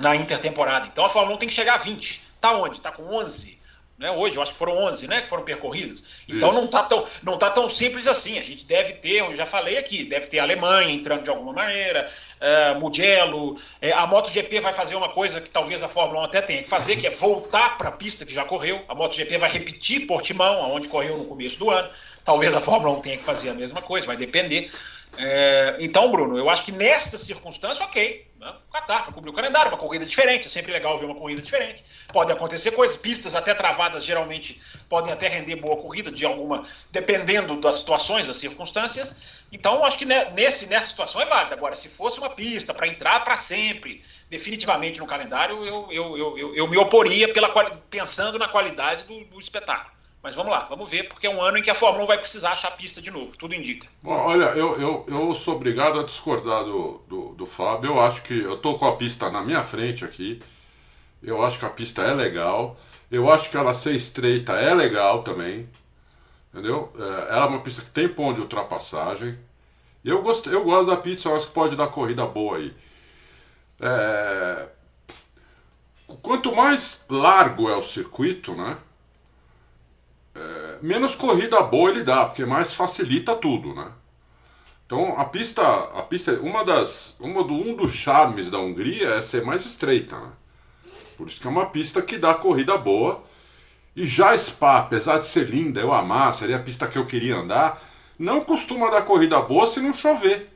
na intertemporada. Então a Fórmula 1 tem que chegar a 20. Tá onde? Tá com 11. Né? Hoje, eu acho que foram 11 né, que foram percorridas. Então não está tão, não tá tão simples assim. A gente deve ter, eu já falei aqui, deve ter a Alemanha entrando de alguma maneira, uh, Mugello. É, a MotoGP vai fazer uma coisa que talvez a Fórmula 1 até tenha que fazer, que é voltar para a pista que já correu. A MotoGP vai repetir Portimão, onde correu no começo do ano. Talvez a Fórmula 1 tenha que fazer a mesma coisa, vai depender. É, então, Bruno, eu acho que nesta circunstância, ok. Né? O Qatar, para cobrir o calendário, uma corrida diferente, é sempre legal ver uma corrida diferente. Podem acontecer coisas, pistas até travadas geralmente podem até render boa corrida de alguma, dependendo das situações, das circunstâncias. Então, acho que nesse, nessa situação é válido. Agora, se fosse uma pista para entrar para sempre, definitivamente no calendário, eu, eu, eu, eu, eu me oporia pela, pensando na qualidade do, do espetáculo. Mas vamos lá, vamos ver, porque é um ano em que a Fórmula 1 vai precisar achar pista de novo, tudo indica. Bom, olha, eu, eu, eu sou obrigado a discordar do, do, do Fábio. Eu acho que eu tô com a pista na minha frente aqui. Eu acho que a pista é legal. Eu acho que ela ser estreita é legal também. Entendeu? É, ela é uma pista que tem ponto de ultrapassagem. Eu gosto, eu gosto da pista, eu acho que pode dar corrida boa aí. É... Quanto mais largo é o circuito, né? Menos corrida boa ele dá, porque mais facilita tudo, né? Então a pista, a pista, uma das, uma do, um dos charmes da Hungria é ser mais estreita, né? Por isso que é uma pista que dá corrida boa. E já Spa, apesar de ser linda, eu amar, seria a pista que eu queria andar, não costuma dar corrida boa se não chover.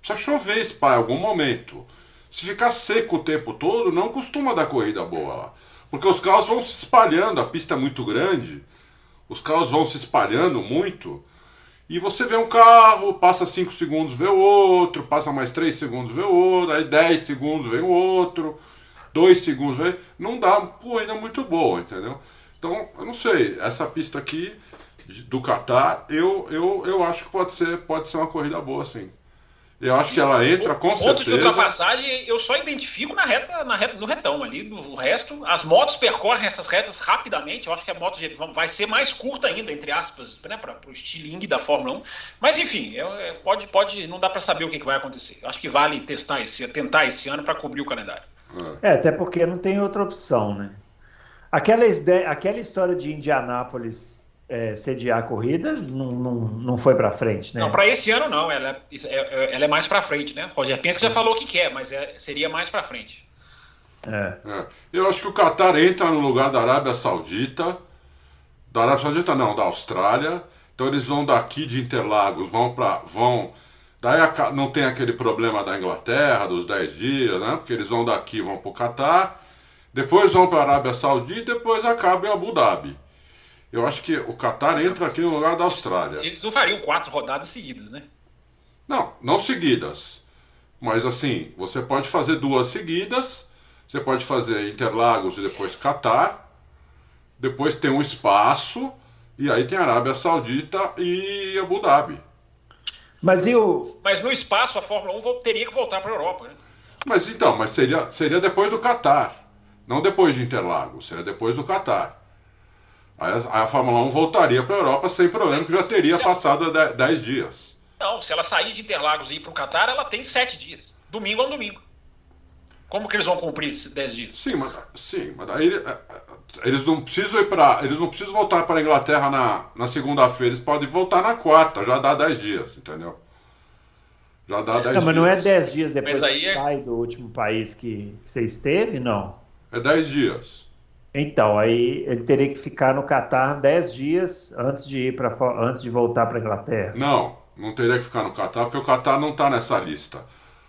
Precisa chover Spa em algum momento. Se ficar seco o tempo todo, não costuma dar corrida boa lá. Porque os carros vão se espalhando, a pista é muito grande. Os carros vão se espalhando muito. E você vê um carro, passa 5 segundos, vê o outro, passa mais 3 segundos, vê o outro, aí 10 segundos, vê o outro, 2 segundos, vê. Não dá corrida muito boa, entendeu? Então, eu não sei, essa pista aqui do Qatar, eu, eu, eu acho que pode ser, pode ser uma corrida boa, sim. Eu acho que ela entra com ponto certeza. Ponto de ultrapassagem eu só identifico na reta, na reta, no retão ali. O resto, as motos percorrem essas retas rapidamente. Eu acho que a moto vai ser mais curta ainda, entre aspas, né, para o estilingue da Fórmula 1. Mas enfim, é, pode, pode, não dá para saber o que, que, vai acontecer. Eu acho que vale testar esse, tentar esse ano para cobrir o calendário. É, até porque não tem outra opção, né? Aquela, aquela história de Indianápolis é, sediar a corrida, não, não, não foi para frente, né? Não, para esse ano não, ela é, é, é ela é mais para frente, né? Roger Penske já falou o que quer, mas é, seria mais para frente. É. é. Eu acho que o Qatar entra no lugar da Arábia Saudita, da Arábia Saudita não, da Austrália. Então eles vão daqui de Interlagos, vão para vão Daí não tem aquele problema da Inglaterra, dos 10 dias, né? Porque eles vão daqui, vão para o Catar, depois vão para a Arábia Saudita e depois acabam em Abu Dhabi. Eu acho que o Qatar entra aqui no lugar da Austrália. Eles não fariam quatro rodadas seguidas, né? Não, não seguidas. Mas assim, você pode fazer duas seguidas, você pode fazer Interlagos e depois Qatar, depois tem um espaço, e aí tem Arábia Saudita e Abu Dhabi. Mas e o. Mas no espaço a Fórmula 1 teria que voltar para a Europa, né? Mas então, mas seria, seria depois do Qatar. Não depois de Interlagos, seria depois do Qatar. Aí a, a Fórmula 1 voltaria para a Europa sem problema, que já teria passado 10 dias. Não, se ela sair de Interlagos e ir para o Catar, ela tem 7 dias. Domingo a um domingo. Como que eles vão cumprir esses 10 dias? Sim, mas, sim, mas daí é, é, eles não precisam ir para. Eles não precisam voltar para a Inglaterra na, na segunda-feira, eles podem voltar na quarta, já dá 10 dias, entendeu? Já dá 10 dias. Mas não é 10 dias depois que é... sai do último país que, que você esteve, não? É 10 dias. Então, aí ele teria que ficar no Catar 10 dias antes de ir para antes de voltar para a Inglaterra. Não, não teria que ficar no Catar, porque o Catar não está nessa lista.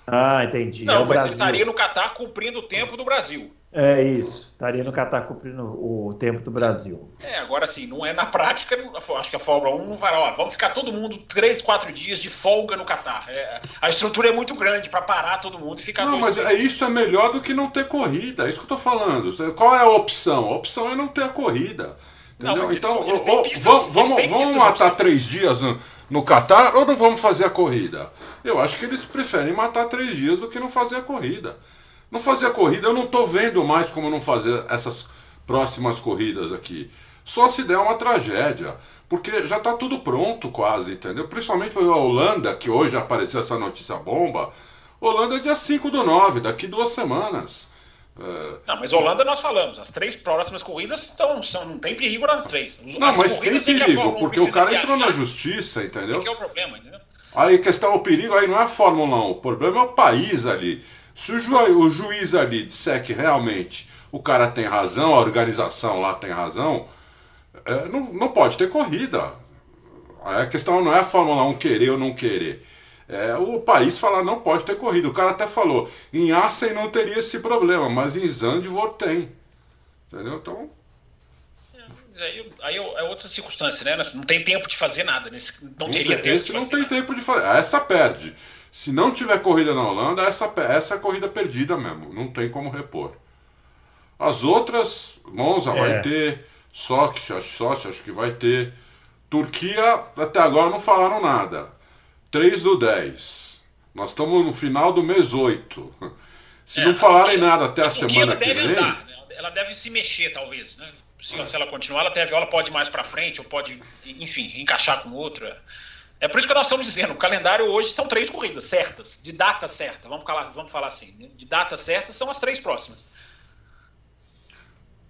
Ah, entendi. Não, é mas Brasil. ele estaria no Catar cumprindo o tempo do Brasil. É isso, estaria no Catar cumprindo o tempo do Brasil. É, agora sim, não é na prática, acho que a Fórmula 1 não vai, ó, vamos ficar todo mundo três, quatro dias de folga no Catar. É, a estrutura é muito grande para parar todo mundo e ficar Não, mas é, isso é melhor do que não ter corrida, é isso que eu tô falando. Qual é a opção? A opção é não ter a corrida. Entendeu? Não, então, eles, eles pistas, vamos, vamos, vamos matar três dias no, no Catar ou não vamos fazer a corrida? Eu acho que eles preferem matar três dias do que não fazer a corrida. Não fazer a corrida, eu não estou vendo mais como não fazer essas próximas corridas aqui. Só se der uma tragédia, porque já está tudo pronto quase, entendeu? Principalmente a Holanda, que hoje apareceu essa notícia bomba. Holanda é dia 5 do 9, daqui duas semanas. É... Não, mas Holanda nós falamos, as três próximas corridas estão, são, não tem perigo nas três. As não, mas tem perigo, porque o cara entrou na justiça, entendeu? Que é o problema, entendeu? Aí questão, o perigo aí não é a Fórmula 1, o problema é o país ali. Se o, ju o juiz ali disser que realmente o cara tem razão, a organização lá tem razão, é, não, não pode ter corrida. A questão não é a Fórmula 1 querer ou não querer. É o país falar não pode ter corrida. O cara até falou, em Assen não teria esse problema, mas em Zandvoort tem. Entendeu? Então. É, aí, aí é outra circunstância, né? Não tem tempo de fazer nada. Nesse, não, não teria tem, tempo esse não tem nada. tempo de fazer. Essa perde. Se não tiver corrida na Holanda, essa, essa é a corrida perdida mesmo. Não tem como repor. As outras, Monza é. vai ter, Sochi, Sochi acho que vai ter. Turquia, até agora não falaram nada. 3 do 10. Nós estamos no final do mês 8. Se é, não falarem nada até a, a semana que vem. Andar, né? Ela deve se mexer, talvez. Né? Se, se ela continuar, ela, deve, ela pode ir mais para frente, ou pode, enfim, encaixar com outra. É por isso que nós estamos dizendo, o calendário hoje são três corridas certas, de data certa, vamos falar, vamos falar assim, né? de data certa são as três próximas.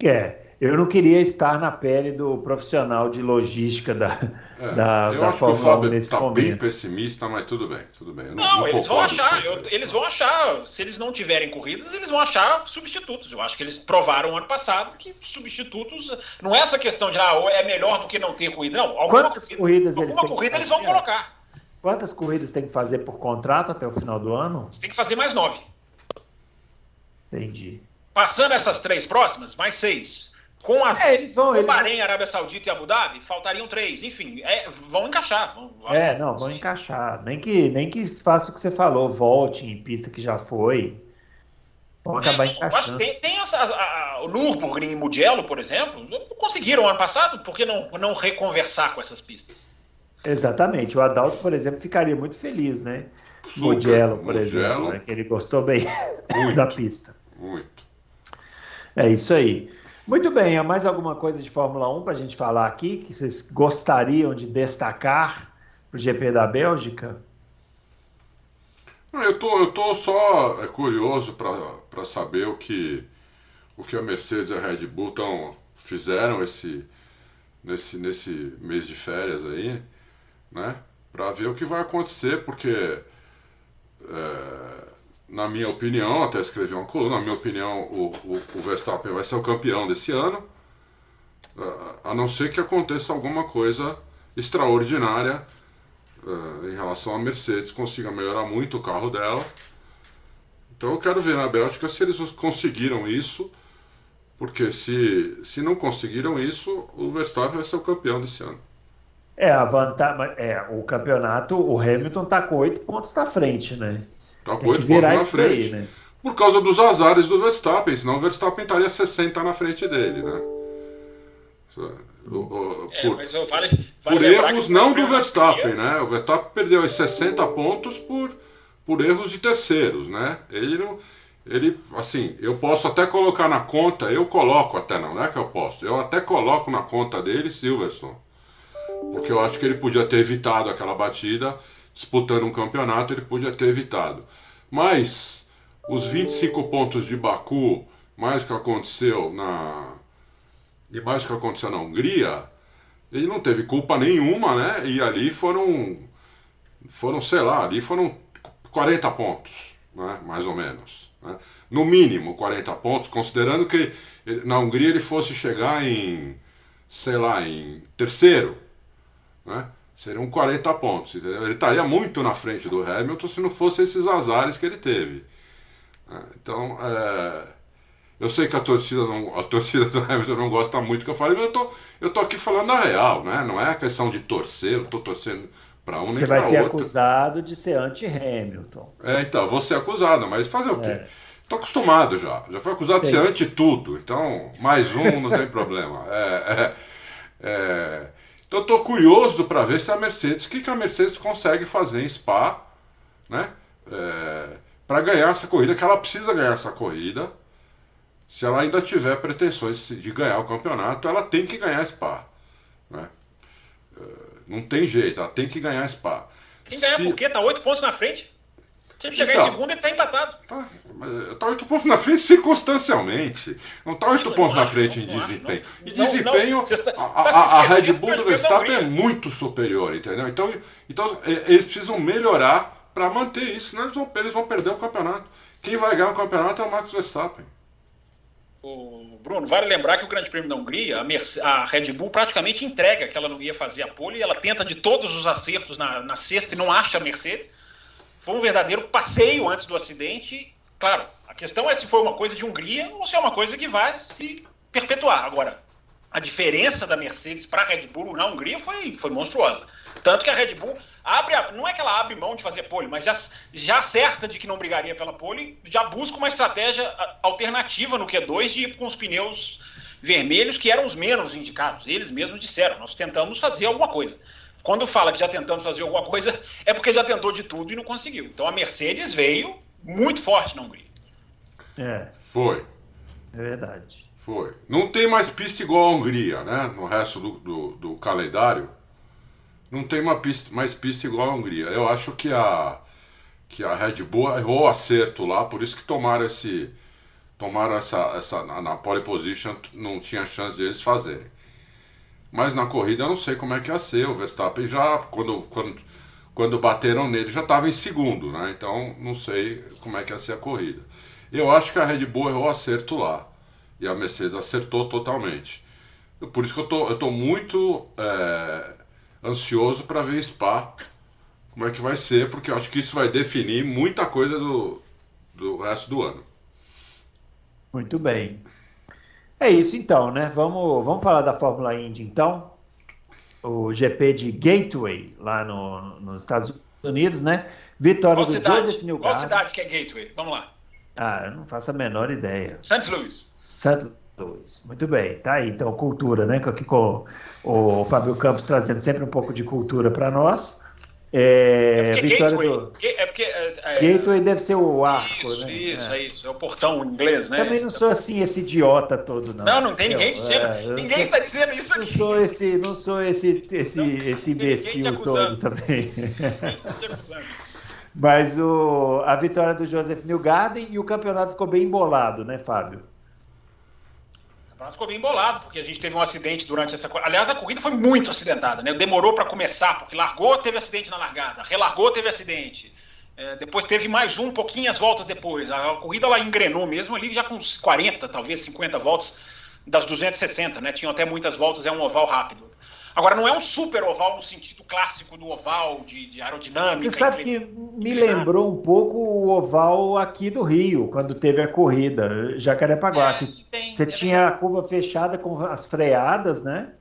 É, eu não queria estar na pele do profissional de logística da, é, da, eu da acho Fórmula que o Fábio está bem pessimista, mas tudo bem, tudo bem. não, não, eles vão achar, eu, eles vão achar, se eles não tiverem corridas, eles vão achar substitutos. Eu acho que eles provaram ano passado que substitutos, não é essa questão de ah, é melhor do que não ter corrida, não. Alguma Quantas corrida, corridas alguma eles corrida eles vão colocar. Quantas corridas tem que fazer por contrato até o final do ano? Você tem que fazer mais nove. Entendi. Passando essas três próximas, mais seis. Com as é, eles vão, com eles... Bahrein, Arábia Saudita e Abu Dhabi, faltariam três. Enfim, é, vão encaixar. Vão, é, não, vão encaixar. Nem que, nem que faça o que você falou, volte em pista que já foi. Vão acabar é, encaixando. Tem, tem as, as, a, o Nürburgring e Mugello, por exemplo, conseguiram ano passado, por que não, não reconversar com essas pistas? Exatamente. O Adalto, por exemplo, ficaria muito feliz, né? Mugello, por Mugello. exemplo, né? que ele gostou bem muito, da pista. Muito. É isso aí. Muito bem, há mais alguma coisa de Fórmula 1 para a gente falar aqui que vocês gostariam de destacar para o GP da Bélgica? Eu tô, eu tô só é, curioso para saber o que, o que a Mercedes e a Red Bull tão, fizeram esse, nesse, nesse mês de férias aí, né? Para ver o que vai acontecer, porque é, na minha opinião, até escrevi uma coluna, na minha opinião, o, o, o Verstappen vai ser o campeão desse ano, a não ser que aconteça alguma coisa extraordinária uh, em relação à Mercedes, consiga melhorar muito o carro dela. Então eu quero ver na Bélgica se eles conseguiram isso, porque se, se não conseguiram isso, o Verstappen vai ser o campeão desse ano. É, a vantagem, é, o campeonato, o Hamilton está com oito pontos na frente, né? Tá com oito pontos na frente. Aí, né? Por causa dos azares do Verstappen, senão o Verstappen estaria 60 na frente dele, né? É, por, vale, vale por erros não do Verstappen, né? O Verstappen perdeu os 60 pontos por, por erros de terceiros, né? Ele não, ele, assim, eu posso até colocar na conta, eu coloco até, não, não é que eu posso, eu até coloco na conta dele Silverstone. Porque eu acho que ele podia ter evitado aquela batida, disputando um campeonato, ele podia ter evitado. Mas os 25 pontos de Baku, mais o que aconteceu na. E mais que aconteceu na Hungria, ele não teve culpa nenhuma, né? E ali foram. Foram, sei lá, ali foram 40 pontos, né? mais ou menos. Né? No mínimo 40 pontos, considerando que na Hungria ele fosse chegar em, sei lá, em terceiro, né? Seriam 40 pontos. Entendeu? Ele estaria muito na frente do Hamilton se não fosse esses azares que ele teve. Né? Então, é, eu sei que a torcida, não, a torcida do Hamilton não gosta muito que eu fale, mas eu tô, eu tô aqui falando a real, né? não é questão de torcer, eu tô torcendo para um nem Você vai ser outro. acusado de ser anti-Hamilton. É, então, vou ser acusado, mas fazer o quê? É. Tô acostumado já. Já fui acusado de ser anti-tudo. Então, mais um não tem problema. É, é, é... Então, estou curioso para ver se a Mercedes, o que, que a Mercedes consegue fazer em Spa, né? É... Para ganhar essa corrida, que ela precisa ganhar essa corrida. Se ela ainda tiver pretensões de ganhar o campeonato, ela tem que ganhar Spa. Né? É, não tem jeito, ela tem que ganhar Spa. Quem ganhar Se... por quê? Tá oito pontos na frente. Se chegar então, em segundo, ele está empatado. Tá, tá oito pontos na frente circunstancialmente. Não está oito pontos na frente em desempenho. Em desempenho, tá, a, tá a, a, Red Bull do Verstappen é muito superior, entendeu? Então, então eles precisam melhorar para manter isso, senão eles vão, eles vão perder o campeonato. Quem vai ganhar o campeonato é o Max Verstappen. O Bruno, vale lembrar que o Grande Prêmio da Hungria, a, Merce, a, Red Bull praticamente entrega que ela não ia fazer a pole, e ela tenta de todos os acertos na, na sexta e não acha a Mercedes. Foi um verdadeiro passeio antes do acidente. Claro, a questão é se foi uma coisa de Hungria ou se é uma coisa que vai se perpetuar. Agora, a diferença da Mercedes para a Red Bull na Hungria foi, foi monstruosa. Tanto que a Red Bull abre, não é que ela abre mão de fazer pole, mas já, já acerta de que não brigaria pela pole, já busca uma estratégia alternativa no Q2 de ir com os pneus vermelhos, que eram os menos indicados. Eles mesmos disseram: nós tentamos fazer alguma coisa. Quando fala que já tentamos fazer alguma coisa, é porque já tentou de tudo e não conseguiu. Então a Mercedes veio muito forte na Hungria. É. Foi. É verdade. Foi. Não tem mais pista igual a Hungria, né? No resto do, do, do calendário. Não tem uma pista, mais pista igual a Hungria. Eu acho que a, que a Red Bull errou o acerto lá, por isso que tomaram esse. Tomaram essa. essa na pole position, não tinha chance de eles fazerem. Mas na corrida eu não sei como é que ia ser. O Verstappen já, quando, quando, quando bateram nele, já estava em segundo, né? Então não sei como é que ia ser a corrida. Eu acho que a Red Bull errou acerto lá. E a Mercedes acertou totalmente. Por isso que eu tô, eu tô muito é, ansioso para ver Spa como é que vai ser, porque eu acho que isso vai definir muita coisa do, do resto do ano. Muito bem. É isso então, né? Vamos, vamos falar da Fórmula Indy então. O GP de Gateway, lá no, nos Estados Unidos, né? Vitória Qual do cidade? Joseph Newgarden. Qual cidade que é Gateway? Vamos lá. Ah, eu não faço a menor ideia. St. Louis. St. Louis. Muito bem, tá aí. Então, cultura, né? Aqui com o Fábio Campos trazendo sempre um pouco de cultura para nós. É, é Vitória Gateway, do... é porque, é, é, Gateway deve ser o arco, isso, né? Isso, é. é isso. É o portão inglês, né? Também não sou assim esse idiota todo, não. Não, não tem ninguém dizendo. É, ninguém sou, está dizendo isso aqui. Não sou esse, não sou esse, esse, não, esse imbecil todo também. Mas o, a vitória do Joseph Newgarden e o campeonato ficou bem embolado, né, Fábio? Campeonato ficou bem embolado, porque a gente teve um acidente durante essa. Aliás, a corrida foi muito acidentada, né? Demorou para começar, porque largou, teve acidente na largada, relargou, teve acidente. É, depois teve mais um, pouquinhas voltas depois. A, a corrida ela engrenou mesmo ali, já com uns 40, talvez 50 voltas das 260, né? Tinham até muitas voltas, é um oval rápido. Agora, não é um super oval no sentido clássico do oval, de, de aerodinâmica. Você sabe que me lembrou um pouco o oval aqui do Rio, quando teve a corrida, Jacarepaguá. É, tem, você é tinha a curva fechada com as freadas, né?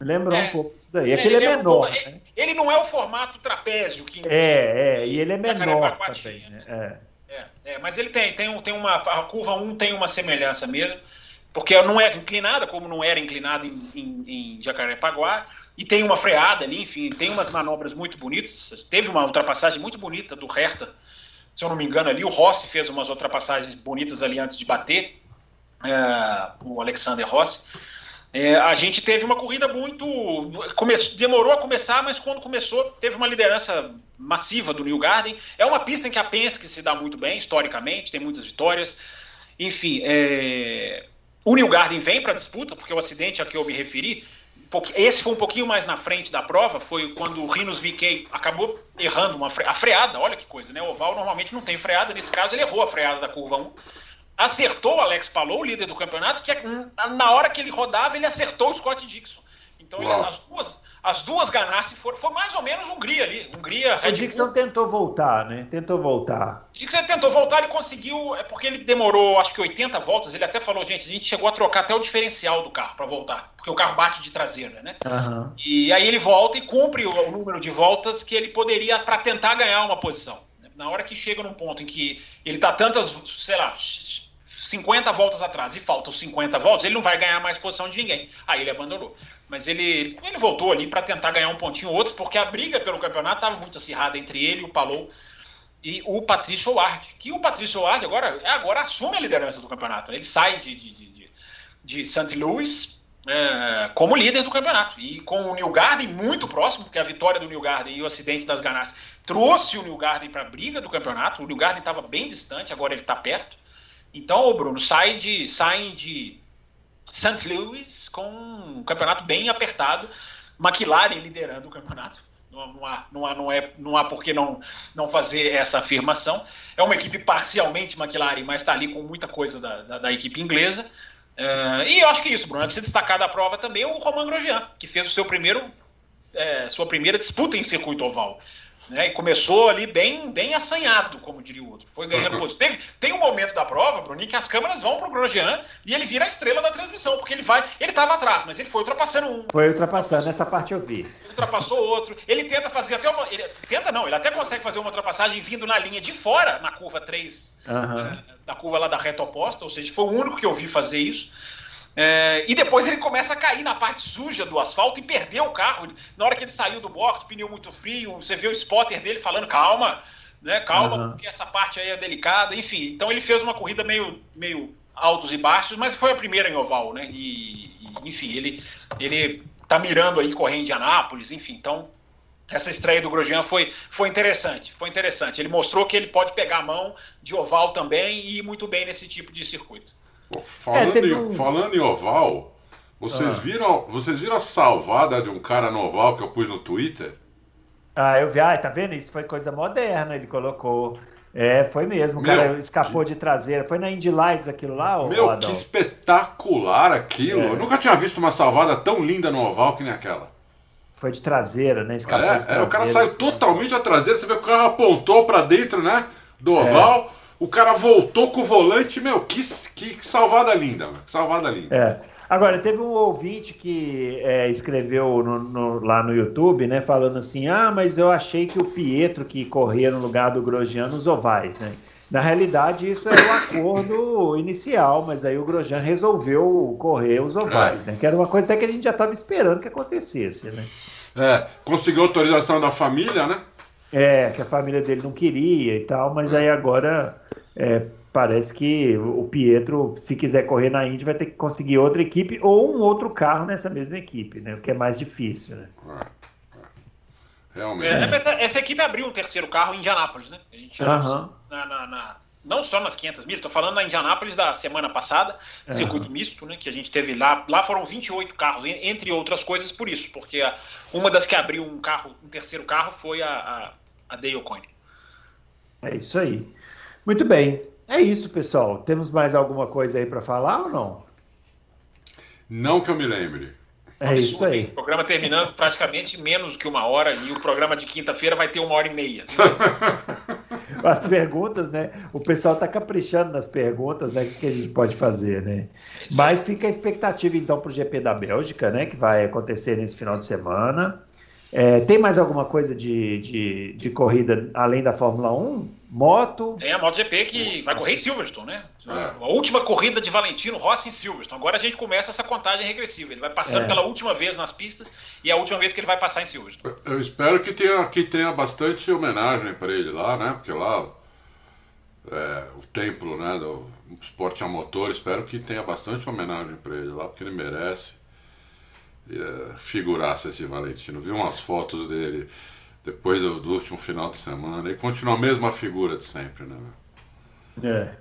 Me lembrou é, um pouco isso daí. Aquele é, é menor. Um né? ele, não é o formato trapézio que. É, é, e ele é menor também. Né? É. É, é, mas ele tem, tem, tem uma. A curva 1 tem uma semelhança mesmo porque não é inclinada, como não era inclinada em, em, em Jacarepaguá, e tem uma freada ali, enfim, tem umas manobras muito bonitas. Teve uma ultrapassagem muito bonita do Hertha se eu não me engano, ali. O Rossi fez umas ultrapassagens bonitas ali antes de bater é, o Alexander Rossi. É, a gente teve uma corrida muito. Demorou a começar, mas quando começou, teve uma liderança massiva do New Garden. É uma pista em que a Penske se dá muito bem, historicamente, tem muitas vitórias. Enfim, é, o New Garden vem para a disputa, porque o acidente a que eu me referi, esse foi um pouquinho mais na frente da prova, foi quando o Rinos VK acabou errando uma fre... a freada, olha que coisa, né? O oval normalmente não tem freada, nesse caso ele errou a freada da curva 1 acertou o Alex Palou, o líder do campeonato, que é, na hora que ele rodava, ele acertou o Scott Dixon. Então ele, as duas, as duas Ganassi foram, foi mais ou menos Hungria ali. Hungria, o Dixon Bull. tentou voltar, né? Tentou voltar. Dixon tentou voltar, ele conseguiu, é porque ele demorou acho que 80 voltas, ele até falou, gente, a gente chegou a trocar até o diferencial do carro para voltar, porque o carro bate de traseira, né? Uhum. E aí ele volta e cumpre o, o número de voltas que ele poderia para tentar ganhar uma posição. Na hora que chega num ponto em que ele tá tantas, sei lá, 50 voltas atrás e faltam 50 voltas, ele não vai ganhar mais posição de ninguém. Aí ele abandonou. Mas ele, ele voltou ali para tentar ganhar um pontinho ou outro, porque a briga pelo campeonato estava muito acirrada entre ele, o Palou e o Patrício Ward. Que o Patrício Ward agora, agora assume a liderança do campeonato. Né? Ele sai de, de, de, de St. Louis é, como líder do campeonato. E com o New Garden muito próximo, porque a vitória do New Garden e o acidente das Ganassi trouxe o New Garden para a briga do campeonato. O New Garden estava bem distante, agora ele está perto. Então, Bruno, sai de, saem de St. Louis com um campeonato bem apertado, McLaren liderando o campeonato. Não, há, não, há, não, é, não há por que não, não fazer essa afirmação. É uma equipe parcialmente McLaren, mas está ali com muita coisa da, da, da equipe inglesa. Uh, e eu acho que isso, Bruno, de se destacar da prova também o Romain Grosjean, que fez o seu primeiro, é, sua primeira disputa em circuito oval. Né, e começou ali bem, bem assanhado, como diria o outro. Foi ganhando posição. Teve, tem um momento da prova, Bruninho, que as câmeras vão pro Grosjean e ele vira a estrela da transmissão, porque ele vai. Ele estava atrás, mas ele foi ultrapassando um. Foi ultrapassando, essa parte eu vi. Ultrapassou outro. Ele tenta fazer até uma. Ele, tenta não, ele até consegue fazer uma ultrapassagem vindo na linha de fora, na curva 3, uhum. é, da curva lá da reta oposta, ou seja, foi o único que eu vi fazer isso. É, e depois ele começa a cair na parte suja do asfalto e perdeu o carro. Na hora que ele saiu do box, pneu muito frio, você vê o spotter dele falando, calma, né? Calma, uhum. porque essa parte aí é delicada. Enfim, então ele fez uma corrida meio, meio altos e baixos, mas foi a primeira em oval, né? E, e enfim, ele, ele tá mirando aí correr em Indianápolis, enfim, então essa estreia do Grosjean foi, foi interessante, foi interessante. Ele mostrou que ele pode pegar a mão de oval também e ir muito bem nesse tipo de circuito. Falando, é, em, falando em oval, vocês, ah. viram, vocês viram a salvada de um cara no oval que eu pus no Twitter? Ah, eu vi. Ah, tá vendo? Isso foi coisa moderna, ele colocou. É, foi mesmo. O cara escapou que... de traseira. Foi na Indy Lights aquilo lá, Meu, Adão? que espetacular aquilo. É. Eu nunca tinha visto uma salvada tão linda no oval que nem aquela. Foi de traseira, né? Escapou é, de traseira, é, o cara saiu totalmente da traseira. Você vê que o carro apontou para dentro, né? Do é. oval. É. O cara voltou com o volante, meu, que, que salvada linda, que salvada linda. É. Agora, teve um ouvinte que é, escreveu no, no, lá no YouTube, né, falando assim, ah, mas eu achei que o Pietro que corria no lugar do Grosjean nos ovais, né? Na realidade, isso era o acordo inicial, mas aí o Grosjean resolveu correr os ovais, é. né? Que era uma coisa até que a gente já estava esperando que acontecesse, né? É, conseguiu autorização da família, né? É, que a família dele não queria e tal, mas aí agora é, parece que o Pietro, se quiser correr na Indy, vai ter que conseguir outra equipe ou um outro carro nessa mesma equipe, né? O que é mais difícil, né? É, é. Realmente. É, essa, essa, equipe abriu um terceiro carro em Indianápolis, né? A gente uhum. na, na, na, não só nas 500 mil, estou falando na Indianápolis da semana passada, uhum. circuito misto, né? Que a gente teve lá. Lá foram 28 carros, entre outras coisas por isso, porque a, uma das que abriu um carro, um terceiro carro foi a, a a Dale Coyne. É isso aí. Muito bem. É isso, pessoal. Temos mais alguma coisa aí para falar ou não? Não que eu me lembre. É Absurdo, isso aí. O programa terminando praticamente menos que uma hora e o programa de quinta-feira vai ter uma hora e meia. As perguntas, né? O pessoal está caprichando nas perguntas, né? O que a gente pode fazer, né? É Mas fica a expectativa, então, para o GP da Bélgica, né? Que vai acontecer nesse final de semana. É, tem mais alguma coisa de, de, de, corrida além da Fórmula 1? Moto? Tem a MotoGP que vai correr em Silverstone, né? É. A última corrida de Valentino Rossi em Silverstone. Agora a gente começa essa contagem regressiva. Ele vai passando é. pela última vez nas pistas e é a última vez que ele vai passar em Silverstone. Eu espero que tenha, que tenha bastante homenagem para ele lá, né? Porque lá é, o templo né, do esporte a motor. Espero que tenha bastante homenagem para ele lá, porque ele merece é, figurasse esse Valentino. Vi umas fotos dele depois do, do, último final de semana e continua a mesma figura de sempre, né? É.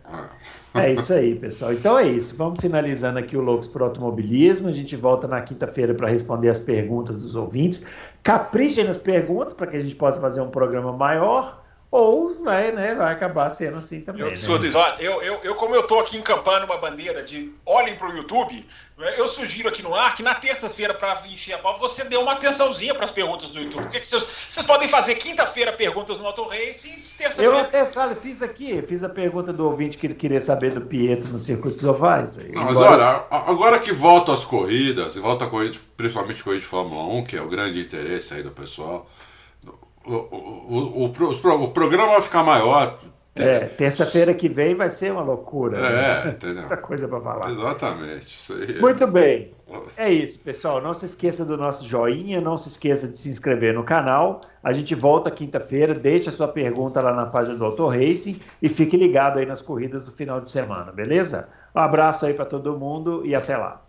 É. é isso aí, pessoal. Então é isso. Vamos finalizando aqui o Loucos para Automobilismo. A gente volta na quinta-feira para responder as perguntas dos ouvintes. Caprichem nas perguntas para que a gente possa fazer um programa maior ou vai, né, vai acabar sendo assim também. Eu, né? olha, eu, eu, eu, como eu estou aqui encampando uma bandeira de olhem para o YouTube, né, eu sugiro aqui no ar que na terça-feira, para encher a pau, você dê uma atençãozinha para as perguntas do YouTube. Porque que vocês, vocês podem fazer quinta-feira perguntas no Auto Race e terça-feira. Eu até falo, fiz aqui, fiz a pergunta do ouvinte que ele queria saber do Pietro no circuito dos ovais. Não, mas olha, agora que voltam as corridas, e volta a corrida, principalmente corrida de Fórmula 1, que é o grande interesse aí do pessoal o, o, o, o, programa vai ficar maior. É, terça-feira que vem vai ser uma loucura. É, né? entendeu? Muita coisa para falar. Exatamente. Isso aí. Muito bem. É isso, pessoal. Não se esqueça do nosso joinha, não se esqueça de se inscrever no canal. A gente volta quinta-feira. Deixe a sua pergunta lá na página do Auto Racing e fique ligado aí nas corridas do final de semana, beleza? Um abraço aí para todo mundo e até lá.